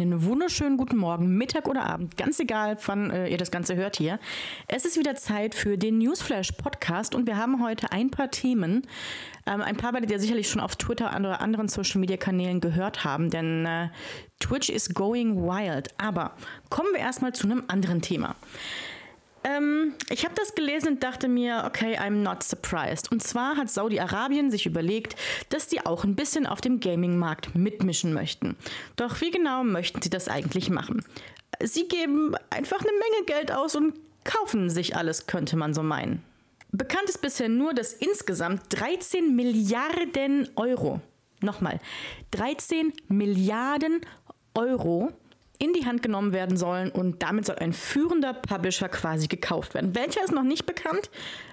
einen wunderschönen guten Morgen, Mittag oder Abend, ganz egal, wann äh, ihr das Ganze hört hier. Es ist wieder Zeit für den Newsflash Podcast und wir haben heute ein paar Themen. Ähm, ein paar werdet ihr sicherlich schon auf Twitter oder anderen Social Media Kanälen gehört haben, denn äh, Twitch is going wild. Aber kommen wir erstmal zu einem anderen Thema. Ähm, ich habe das gelesen und dachte mir, okay, I'm not surprised. Und zwar hat Saudi-Arabien sich überlegt, dass die auch ein bisschen auf dem Gaming-Markt mitmischen möchten. Doch wie genau möchten sie das eigentlich machen? Sie geben einfach eine Menge Geld aus und kaufen sich alles, könnte man so meinen. Bekannt ist bisher nur, dass insgesamt 13 Milliarden Euro, nochmal, 13 Milliarden Euro in die Hand genommen werden sollen und damit soll ein führender Publisher quasi gekauft werden. Welcher ist noch nicht bekannt?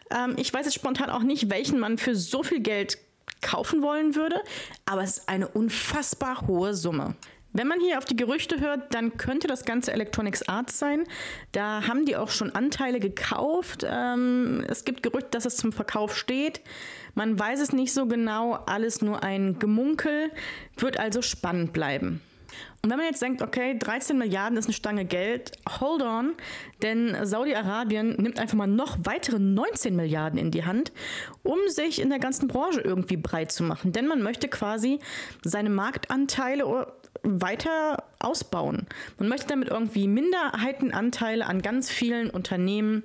Ähm, ich weiß jetzt spontan auch nicht, welchen man für so viel Geld kaufen wollen würde, aber es ist eine unfassbar hohe Summe. Wenn man hier auf die Gerüchte hört, dann könnte das Ganze Electronics Arts sein. Da haben die auch schon Anteile gekauft. Ähm, es gibt Gerüchte, dass es zum Verkauf steht. Man weiß es nicht so genau, alles nur ein Gemunkel, wird also spannend bleiben. Und wenn man jetzt denkt, okay, 13 Milliarden ist eine Stange Geld, hold on, denn Saudi-Arabien nimmt einfach mal noch weitere 19 Milliarden in die Hand, um sich in der ganzen Branche irgendwie breit zu machen. Denn man möchte quasi seine Marktanteile weiter ausbauen. Man möchte damit irgendwie Minderheitenanteile an ganz vielen Unternehmen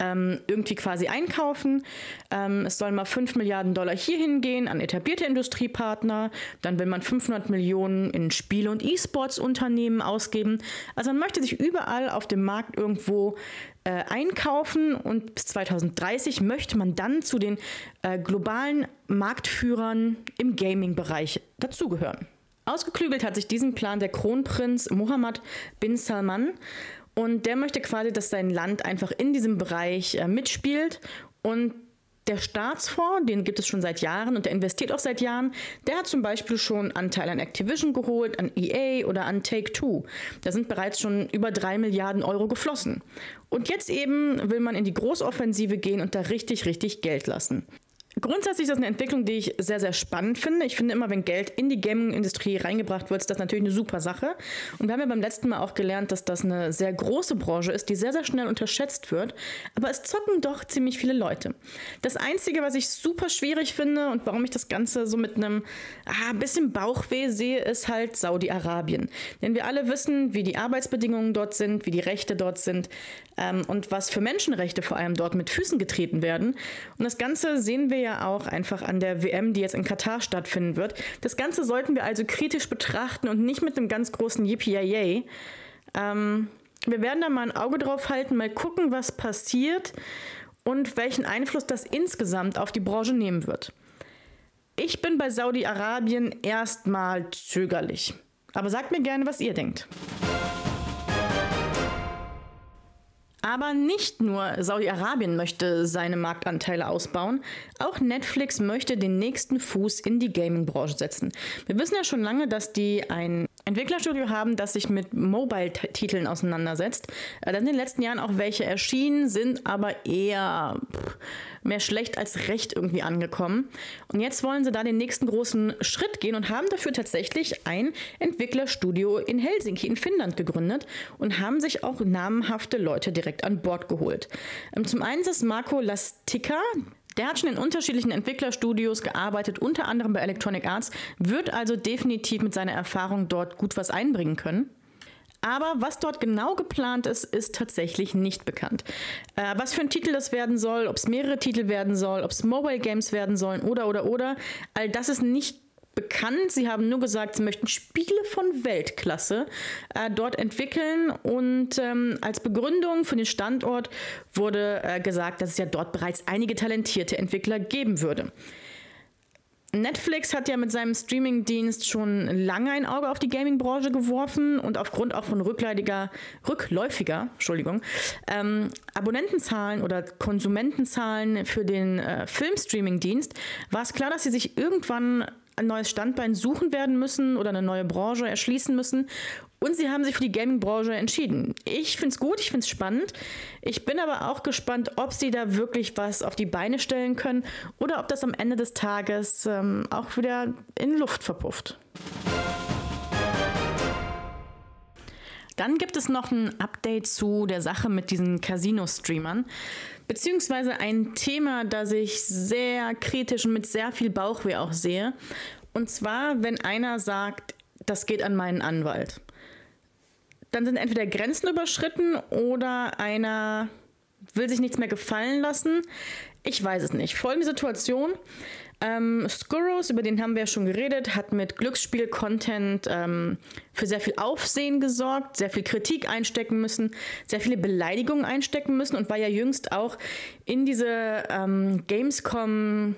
ähm, irgendwie quasi einkaufen. Ähm, es sollen mal 5 Milliarden Dollar hier hingehen an etablierte Industriepartner. Dann will man 500 Millionen in Spiele- und E-Sports-Unternehmen ausgeben. Also man möchte sich überall auf dem Markt irgendwo äh, einkaufen und bis 2030 möchte man dann zu den äh, globalen Marktführern im Gaming-Bereich dazugehören. Ausgeklügelt hat sich diesen Plan der Kronprinz Mohammed bin Salman und der möchte quasi, dass sein Land einfach in diesem Bereich äh, mitspielt und der Staatsfonds, den gibt es schon seit Jahren und der investiert auch seit Jahren, der hat zum Beispiel schon Anteile an Activision geholt, an EA oder an Take-Two. Da sind bereits schon über drei Milliarden Euro geflossen. Und jetzt eben will man in die Großoffensive gehen und da richtig, richtig Geld lassen. Grundsätzlich ist das eine Entwicklung, die ich sehr, sehr spannend finde. Ich finde immer, wenn Geld in die Gaming-Industrie reingebracht wird, ist das natürlich eine super Sache. Und wir haben ja beim letzten Mal auch gelernt, dass das eine sehr große Branche ist, die sehr, sehr schnell unterschätzt wird. Aber es zocken doch ziemlich viele Leute. Das Einzige, was ich super schwierig finde und warum ich das Ganze so mit einem ah, bisschen Bauchweh sehe, ist halt Saudi-Arabien. Denn wir alle wissen, wie die Arbeitsbedingungen dort sind, wie die Rechte dort sind ähm, und was für Menschenrechte vor allem dort mit Füßen getreten werden. Und das Ganze sehen wir ja auch einfach an der WM, die jetzt in Katar stattfinden wird. Das Ganze sollten wir also kritisch betrachten und nicht mit einem ganz großen Yippie ähm, Wir werden da mal ein Auge drauf halten, mal gucken, was passiert und welchen Einfluss das insgesamt auf die Branche nehmen wird. Ich bin bei Saudi-Arabien erstmal zögerlich. Aber sagt mir gerne, was ihr denkt. Aber nicht nur Saudi-Arabien möchte seine Marktanteile ausbauen, auch Netflix möchte den nächsten Fuß in die Gaming-Branche setzen. Wir wissen ja schon lange, dass die ein Entwicklerstudio haben, das sich mit Mobile-Titeln auseinandersetzt. Äh, da sind in den letzten Jahren auch welche erschienen, sind aber eher mehr schlecht als recht irgendwie angekommen. Und jetzt wollen sie da den nächsten großen Schritt gehen und haben dafür tatsächlich ein Entwicklerstudio in Helsinki in Finnland gegründet und haben sich auch namenhafte Leute direkt an Bord geholt. Ähm, zum einen ist Marco Lastica, der hat schon in unterschiedlichen Entwicklerstudios gearbeitet, unter anderem bei Electronic Arts, wird also definitiv mit seiner Erfahrung dort gut was einbringen können. Aber was dort genau geplant ist, ist tatsächlich nicht bekannt. Äh, was für ein Titel das werden soll, ob es mehrere Titel werden soll, ob es Mobile Games werden sollen oder oder oder, all das ist nicht bekannt. Sie haben nur gesagt, sie möchten Spiele von Weltklasse äh, dort entwickeln und ähm, als Begründung für den Standort wurde äh, gesagt, dass es ja dort bereits einige talentierte Entwickler geben würde. Netflix hat ja mit seinem Streamingdienst schon lange ein Auge auf die Gaming-Branche geworfen und aufgrund auch von rückläufiger, rückläufiger Entschuldigung, ähm, Abonnentenzahlen oder Konsumentenzahlen für den äh, Filmstreaming-Dienst war es klar, dass sie sich irgendwann ein neues Standbein suchen werden müssen oder eine neue Branche erschließen müssen. Und sie haben sich für die Gaming-Branche entschieden. Ich finde es gut, ich finde es spannend. Ich bin aber auch gespannt, ob sie da wirklich was auf die Beine stellen können oder ob das am Ende des Tages ähm, auch wieder in Luft verpufft. Dann gibt es noch ein Update zu der Sache mit diesen Casino-Streamern, beziehungsweise ein Thema, das ich sehr kritisch und mit sehr viel Bauchweh auch sehe. Und zwar, wenn einer sagt, das geht an meinen Anwalt. Dann sind entweder Grenzen überschritten oder einer will sich nichts mehr gefallen lassen. Ich weiß es nicht. Folgende Situation. Ähm, Skurros, über den haben wir ja schon geredet, hat mit Glücksspiel-Content ähm, für sehr viel Aufsehen gesorgt, sehr viel Kritik einstecken müssen, sehr viele Beleidigungen einstecken müssen und war ja jüngst auch in diese ähm, Gamescom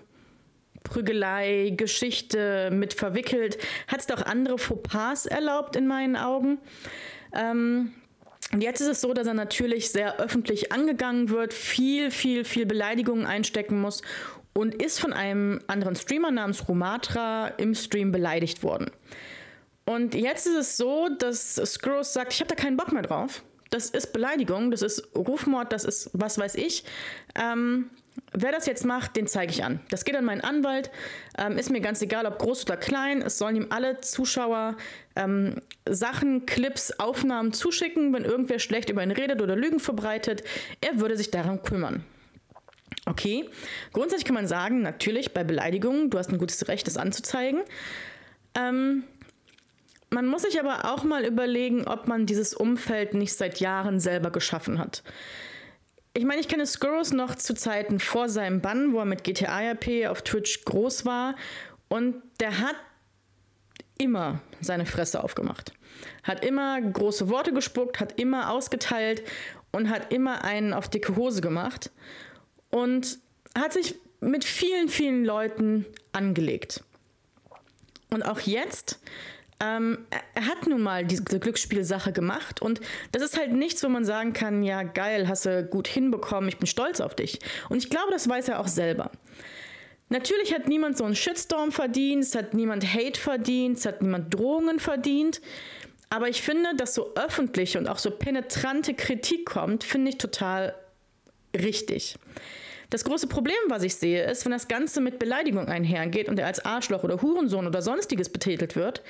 Prügelei, Geschichte mit verwickelt, hat es auch andere Fauxpas erlaubt in meinen Augen. Ähm, und jetzt ist es so, dass er natürlich sehr öffentlich angegangen wird, viel, viel, viel Beleidigungen einstecken muss und ist von einem anderen Streamer namens Romatra im Stream beleidigt worden. Und jetzt ist es so, dass Scrooge sagt, ich habe da keinen Bock mehr drauf. Das ist Beleidigung, das ist Rufmord, das ist was weiß ich. Ähm, wer das jetzt macht, den zeige ich an. Das geht an meinen Anwalt. Ähm, ist mir ganz egal, ob groß oder klein. Es sollen ihm alle Zuschauer ähm, Sachen, Clips, Aufnahmen zuschicken, wenn irgendwer schlecht über ihn redet oder Lügen verbreitet. Er würde sich darum kümmern. Okay, grundsätzlich kann man sagen, natürlich bei Beleidigungen, du hast ein gutes Recht, das anzuzeigen. Ähm, man muss sich aber auch mal überlegen, ob man dieses Umfeld nicht seit Jahren selber geschaffen hat. Ich meine, ich kenne Skurrus noch zu Zeiten vor seinem Bann, wo er mit GTA RP auf Twitch groß war und der hat immer seine Fresse aufgemacht. Hat immer große Worte gespuckt, hat immer ausgeteilt und hat immer einen auf dicke Hose gemacht und hat sich mit vielen, vielen Leuten angelegt. Und auch jetzt, ähm, er hat nun mal diese Glücksspielsache gemacht und das ist halt nichts, wo man sagen kann, ja geil, hast du gut hinbekommen, ich bin stolz auf dich. Und ich glaube, das weiß er auch selber. Natürlich hat niemand so einen Shitstorm verdient, es hat niemand Hate verdient, es hat niemand Drohungen verdient. Aber ich finde, dass so öffentliche und auch so penetrante Kritik kommt, finde ich total richtig. Das große Problem, was ich sehe, ist, wenn das Ganze mit Beleidigung einhergeht und er als Arschloch oder Hurensohn oder sonstiges betitelt wird,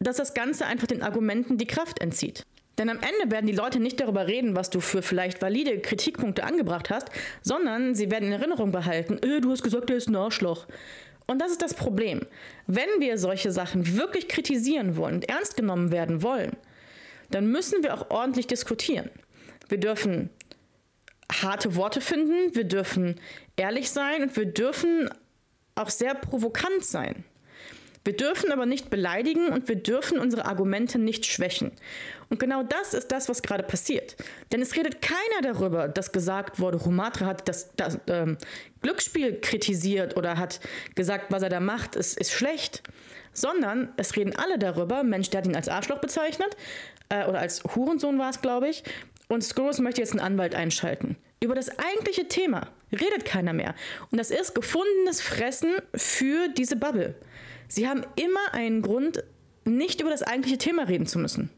dass das Ganze einfach den Argumenten die Kraft entzieht. Denn am Ende werden die Leute nicht darüber reden, was du für vielleicht valide Kritikpunkte angebracht hast, sondern sie werden in Erinnerung behalten, äh, du hast gesagt, er ist ein Arschloch. Und das ist das Problem. Wenn wir solche Sachen wirklich kritisieren wollen und ernst genommen werden wollen, dann müssen wir auch ordentlich diskutieren. Wir dürfen harte Worte finden, wir dürfen ehrlich sein und wir dürfen auch sehr provokant sein. Wir dürfen aber nicht beleidigen und wir dürfen unsere Argumente nicht schwächen. Und genau das ist das, was gerade passiert. Denn es redet keiner darüber, dass gesagt wurde, Rumatra hat das, das ähm, Glücksspiel kritisiert oder hat gesagt, was er da macht, ist, ist schlecht. Sondern es reden alle darüber, Mensch, der hat ihn als Arschloch bezeichnet äh, oder als Hurensohn war es, glaube ich. Und Scrooge möchte jetzt einen Anwalt einschalten. Über das eigentliche Thema redet keiner mehr. Und das ist gefundenes Fressen für diese Bubble. Sie haben immer einen Grund, nicht über das eigentliche Thema reden zu müssen.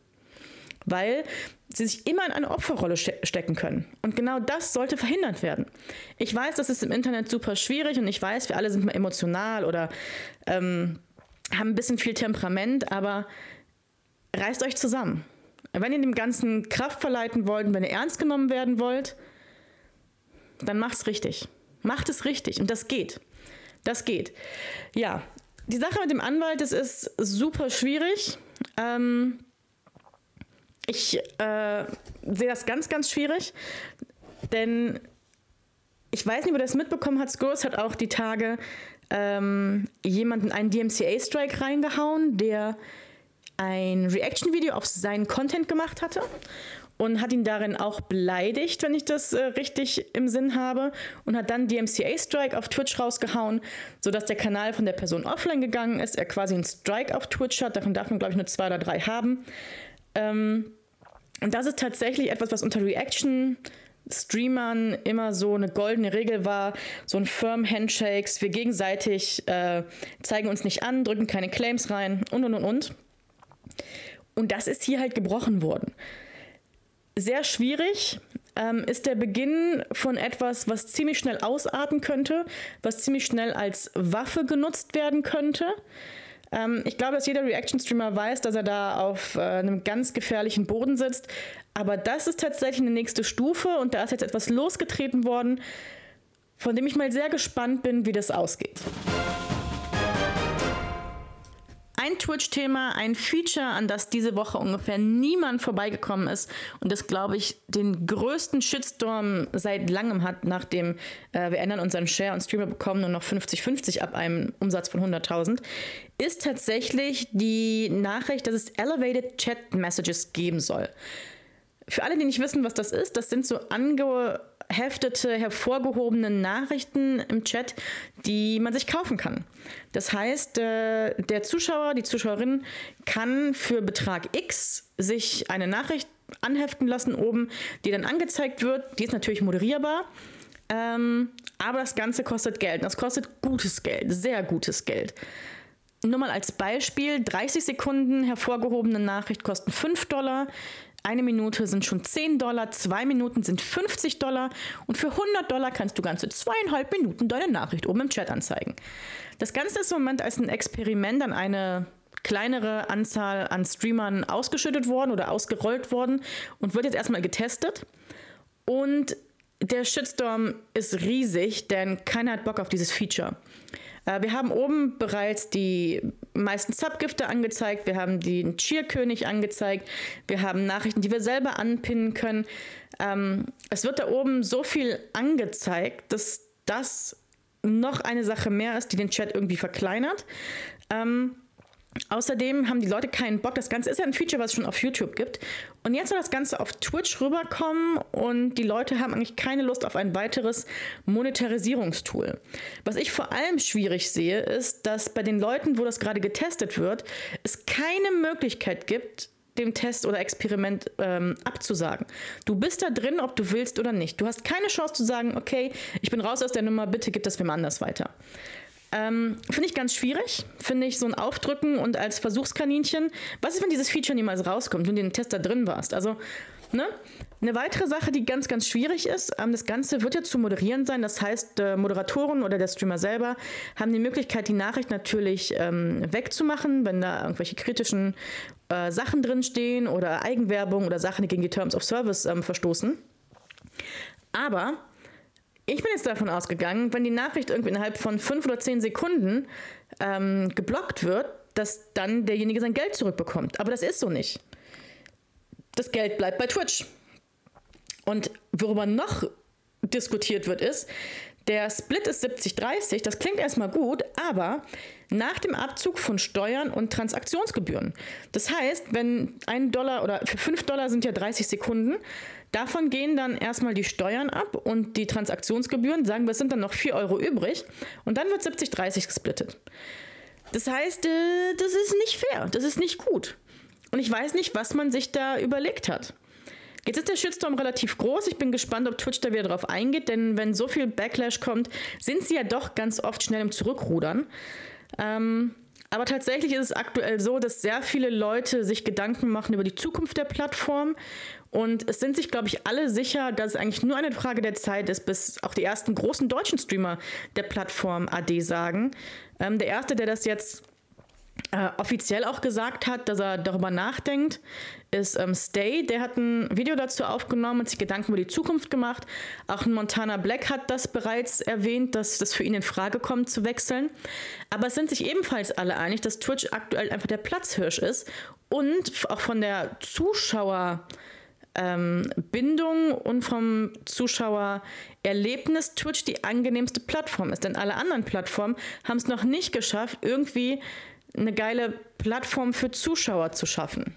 Weil sie sich immer in eine Opferrolle ste stecken können. Und genau das sollte verhindert werden. Ich weiß, das ist im Internet super schwierig und ich weiß, wir alle sind mal emotional oder ähm, haben ein bisschen viel Temperament, aber reißt euch zusammen. Wenn ihr dem Ganzen Kraft verleiten wollt wenn ihr ernst genommen werden wollt, dann macht's richtig. Macht es richtig und das geht. Das geht. Ja, die Sache mit dem Anwalt, das ist super schwierig. Ähm, ich äh, sehe das ganz, ganz schwierig, denn ich weiß nicht, ob ihr das mitbekommen hat. Scores hat auch die Tage ähm, jemanden einen DMCA-Strike reingehauen, der ein Reaction-Video auf seinen Content gemacht hatte und hat ihn darin auch beleidigt, wenn ich das äh, richtig im Sinn habe, und hat dann DMCA-Strike auf Twitch rausgehauen, sodass der Kanal von der Person offline gegangen ist, er quasi einen Strike auf Twitch hat, davon darf man, glaube ich, nur zwei oder drei haben. Ähm, und das ist tatsächlich etwas, was unter Reaction Streamern immer so eine goldene Regel war, so ein Firm Handshakes, wir gegenseitig äh, zeigen uns nicht an, drücken keine Claims rein und und und und. Und das ist hier halt gebrochen worden. Sehr schwierig ähm, ist der Beginn von etwas, was ziemlich schnell ausarten könnte, was ziemlich schnell als Waffe genutzt werden könnte. Ähm, ich glaube, dass jeder Reaction-Streamer weiß, dass er da auf äh, einem ganz gefährlichen Boden sitzt. Aber das ist tatsächlich eine nächste Stufe und da ist jetzt etwas losgetreten worden, von dem ich mal sehr gespannt bin, wie das ausgeht. Ein Twitch-Thema, ein Feature, an das diese Woche ungefähr niemand vorbeigekommen ist und das, glaube ich, den größten Shitstorm seit langem hat, nachdem äh, wir ändern unseren Share und Streamer bekommen nur noch 50-50 ab einem Umsatz von 100.000, ist tatsächlich die Nachricht, dass es Elevated Chat Messages geben soll. Für alle, die nicht wissen, was das ist, das sind so ange heftete, hervorgehobene Nachrichten im Chat, die man sich kaufen kann. Das heißt, äh, der Zuschauer, die Zuschauerin kann für Betrag X sich eine Nachricht anheften lassen oben, die dann angezeigt wird. Die ist natürlich moderierbar. Ähm, aber das Ganze kostet Geld. Das kostet gutes Geld, sehr gutes Geld. Nur mal als Beispiel, 30 Sekunden hervorgehobene Nachricht kosten 5 Dollar, eine Minute sind schon 10 Dollar, zwei Minuten sind 50 Dollar und für 100 Dollar kannst du ganze zweieinhalb Minuten deine Nachricht oben im Chat anzeigen. Das Ganze ist im Moment als ein Experiment an eine kleinere Anzahl an Streamern ausgeschüttet worden oder ausgerollt worden und wird jetzt erstmal getestet. Und der Shitstorm ist riesig, denn keiner hat Bock auf dieses Feature. Äh, wir haben oben bereits die meisten Subgifte angezeigt, wir haben den Cheerkönig angezeigt, wir haben Nachrichten, die wir selber anpinnen können. Ähm, es wird da oben so viel angezeigt, dass das noch eine Sache mehr ist, die den Chat irgendwie verkleinert. Ähm, Außerdem haben die Leute keinen Bock. Das Ganze ist ja ein Feature, was es schon auf YouTube gibt. Und jetzt soll das Ganze auf Twitch rüberkommen und die Leute haben eigentlich keine Lust auf ein weiteres Monetarisierungstool. Was ich vor allem schwierig sehe, ist, dass bei den Leuten, wo das gerade getestet wird, es keine Möglichkeit gibt, dem Test oder Experiment ähm, abzusagen. Du bist da drin, ob du willst oder nicht. Du hast keine Chance zu sagen, okay, ich bin raus aus der Nummer, bitte gib das wem anders weiter. Ähm, Finde ich ganz schwierig. Finde ich so ein Aufdrücken und als Versuchskaninchen. Was ist, wenn dieses Feature niemals rauskommt und du in den Test da drin warst? Also, ne? Eine weitere Sache, die ganz, ganz schwierig ist, ähm, das Ganze wird ja zu moderieren sein. Das heißt, äh, Moderatoren oder der Streamer selber haben die Möglichkeit, die Nachricht natürlich ähm, wegzumachen, wenn da irgendwelche kritischen äh, Sachen drinstehen oder Eigenwerbung oder Sachen, die gegen die Terms of Service ähm, verstoßen. Aber ich bin jetzt davon ausgegangen, wenn die Nachricht irgendwie innerhalb von fünf oder zehn Sekunden ähm, geblockt wird, dass dann derjenige sein Geld zurückbekommt. Aber das ist so nicht. Das Geld bleibt bei Twitch. Und worüber noch diskutiert wird, ist, der Split ist 70-30, das klingt erstmal gut, aber nach dem Abzug von Steuern und Transaktionsgebühren. Das heißt, wenn ein Dollar oder für 5 Dollar sind ja 30 Sekunden, davon gehen dann erstmal die Steuern ab und die Transaktionsgebühren, sagen wir, es sind dann noch 4 Euro übrig und dann wird 70-30 gesplittet. Das heißt, äh, das ist nicht fair, das ist nicht gut. Und ich weiß nicht, was man sich da überlegt hat. Jetzt ist der Shitstorm relativ groß. Ich bin gespannt, ob Twitch da wieder drauf eingeht, denn wenn so viel Backlash kommt, sind sie ja doch ganz oft schnell im Zurückrudern. Ähm, aber tatsächlich ist es aktuell so, dass sehr viele Leute sich Gedanken machen über die Zukunft der Plattform. Und es sind sich, glaube ich, alle sicher, dass es eigentlich nur eine Frage der Zeit ist, bis auch die ersten großen deutschen Streamer der Plattform AD sagen. Ähm, der erste, der das jetzt äh, offiziell auch gesagt hat, dass er darüber nachdenkt, ist ähm, Stay. Der hat ein Video dazu aufgenommen und sich Gedanken über die Zukunft gemacht. Auch Montana Black hat das bereits erwähnt, dass das für ihn in Frage kommt, zu wechseln. Aber es sind sich ebenfalls alle einig, dass Twitch aktuell einfach der Platzhirsch ist und auch von der Zuschauer- ähm, Bindung und vom Zuschauererlebnis Twitch die angenehmste Plattform ist. Denn alle anderen Plattformen haben es noch nicht geschafft, irgendwie eine geile Plattform für Zuschauer zu schaffen.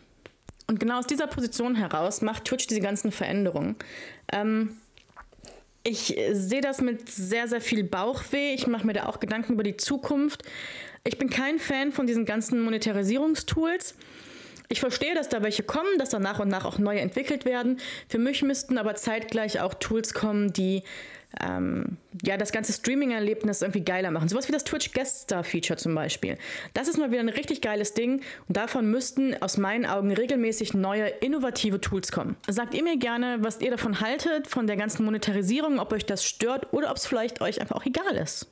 Und genau aus dieser Position heraus macht Twitch diese ganzen Veränderungen. Ähm, ich sehe das mit sehr, sehr viel Bauchweh. Ich mache mir da auch Gedanken über die Zukunft. Ich bin kein Fan von diesen ganzen Monetarisierungstools. Ich verstehe, dass da welche kommen, dass da nach und nach auch neue entwickelt werden. Für mich müssten aber zeitgleich auch Tools kommen, die ähm, ja, das ganze Streaming-Erlebnis irgendwie geiler machen. Sowas wie das Twitch Guest Star Feature zum Beispiel. Das ist mal wieder ein richtig geiles Ding und davon müssten aus meinen Augen regelmäßig neue, innovative Tools kommen. Sagt ihr mir gerne, was ihr davon haltet, von der ganzen Monetarisierung, ob euch das stört oder ob es vielleicht euch einfach auch egal ist.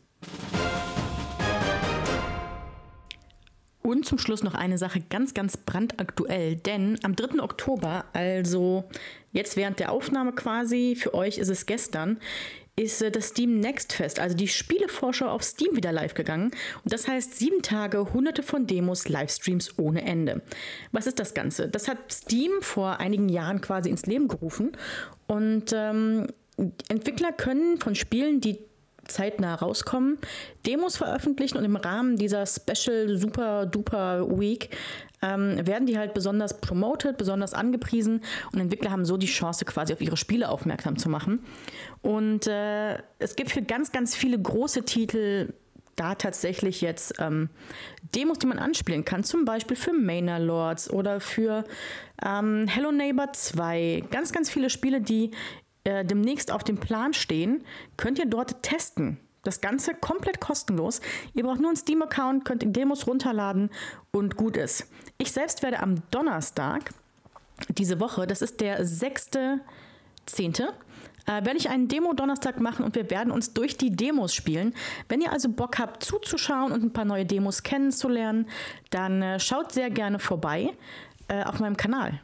Und zum Schluss noch eine Sache ganz, ganz brandaktuell, denn am 3. Oktober, also jetzt während der Aufnahme quasi, für euch ist es gestern, ist äh, das Steam Next Fest, also die Spielevorschau auf Steam wieder live gegangen. Und das heißt sieben Tage, hunderte von Demos, Livestreams ohne Ende. Was ist das Ganze? Das hat Steam vor einigen Jahren quasi ins Leben gerufen. Und ähm, Entwickler können von Spielen, die zeitnah rauskommen, Demos veröffentlichen und im Rahmen dieser Special Super Duper Week ähm, werden die halt besonders promoted, besonders angepriesen und Entwickler haben so die Chance quasi auf ihre Spiele aufmerksam zu machen. Und äh, es gibt für ganz, ganz viele große Titel da tatsächlich jetzt ähm, Demos, die man anspielen kann, zum Beispiel für Manor Lords oder für ähm, Hello Neighbor 2. Ganz, ganz viele Spiele, die äh, demnächst auf dem Plan stehen, könnt ihr dort testen. Das Ganze komplett kostenlos. Ihr braucht nur einen Steam-Account, könnt Demos runterladen und gut ist. Ich selbst werde am Donnerstag diese Woche, das ist der 6.10., äh, werde ich einen Demo-Donnerstag machen und wir werden uns durch die Demos spielen. Wenn ihr also Bock habt zuzuschauen und ein paar neue Demos kennenzulernen, dann äh, schaut sehr gerne vorbei äh, auf meinem Kanal.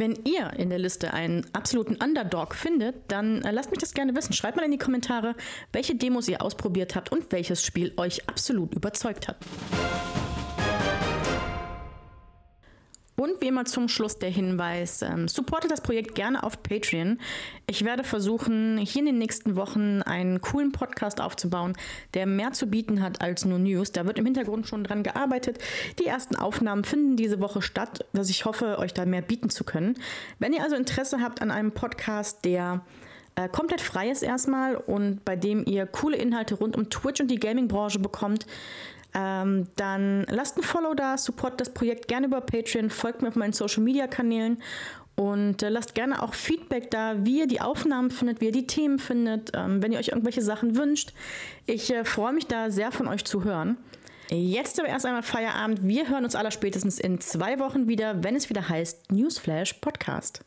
Wenn ihr in der Liste einen absoluten Underdog findet, dann äh, lasst mich das gerne wissen. Schreibt mal in die Kommentare, welche Demos ihr ausprobiert habt und welches Spiel euch absolut überzeugt hat. Und wie immer zum Schluss der Hinweis, ähm, supportet das Projekt gerne auf Patreon. Ich werde versuchen, hier in den nächsten Wochen einen coolen Podcast aufzubauen, der mehr zu bieten hat als nur News. Da wird im Hintergrund schon dran gearbeitet. Die ersten Aufnahmen finden diese Woche statt, dass ich hoffe, euch da mehr bieten zu können. Wenn ihr also Interesse habt an einem Podcast, der äh, komplett frei ist erstmal und bei dem ihr coole Inhalte rund um Twitch und die Gaming-Branche bekommt, ähm, dann lasst ein Follow da, support das Projekt gerne über Patreon, folgt mir auf meinen Social Media Kanälen und äh, lasst gerne auch Feedback da, wie ihr die Aufnahmen findet, wie ihr die Themen findet, ähm, wenn ihr euch irgendwelche Sachen wünscht. Ich äh, freue mich da sehr von euch zu hören. Jetzt aber erst einmal Feierabend. Wir hören uns aller spätestens in zwei Wochen wieder, wenn es wieder heißt Newsflash Podcast.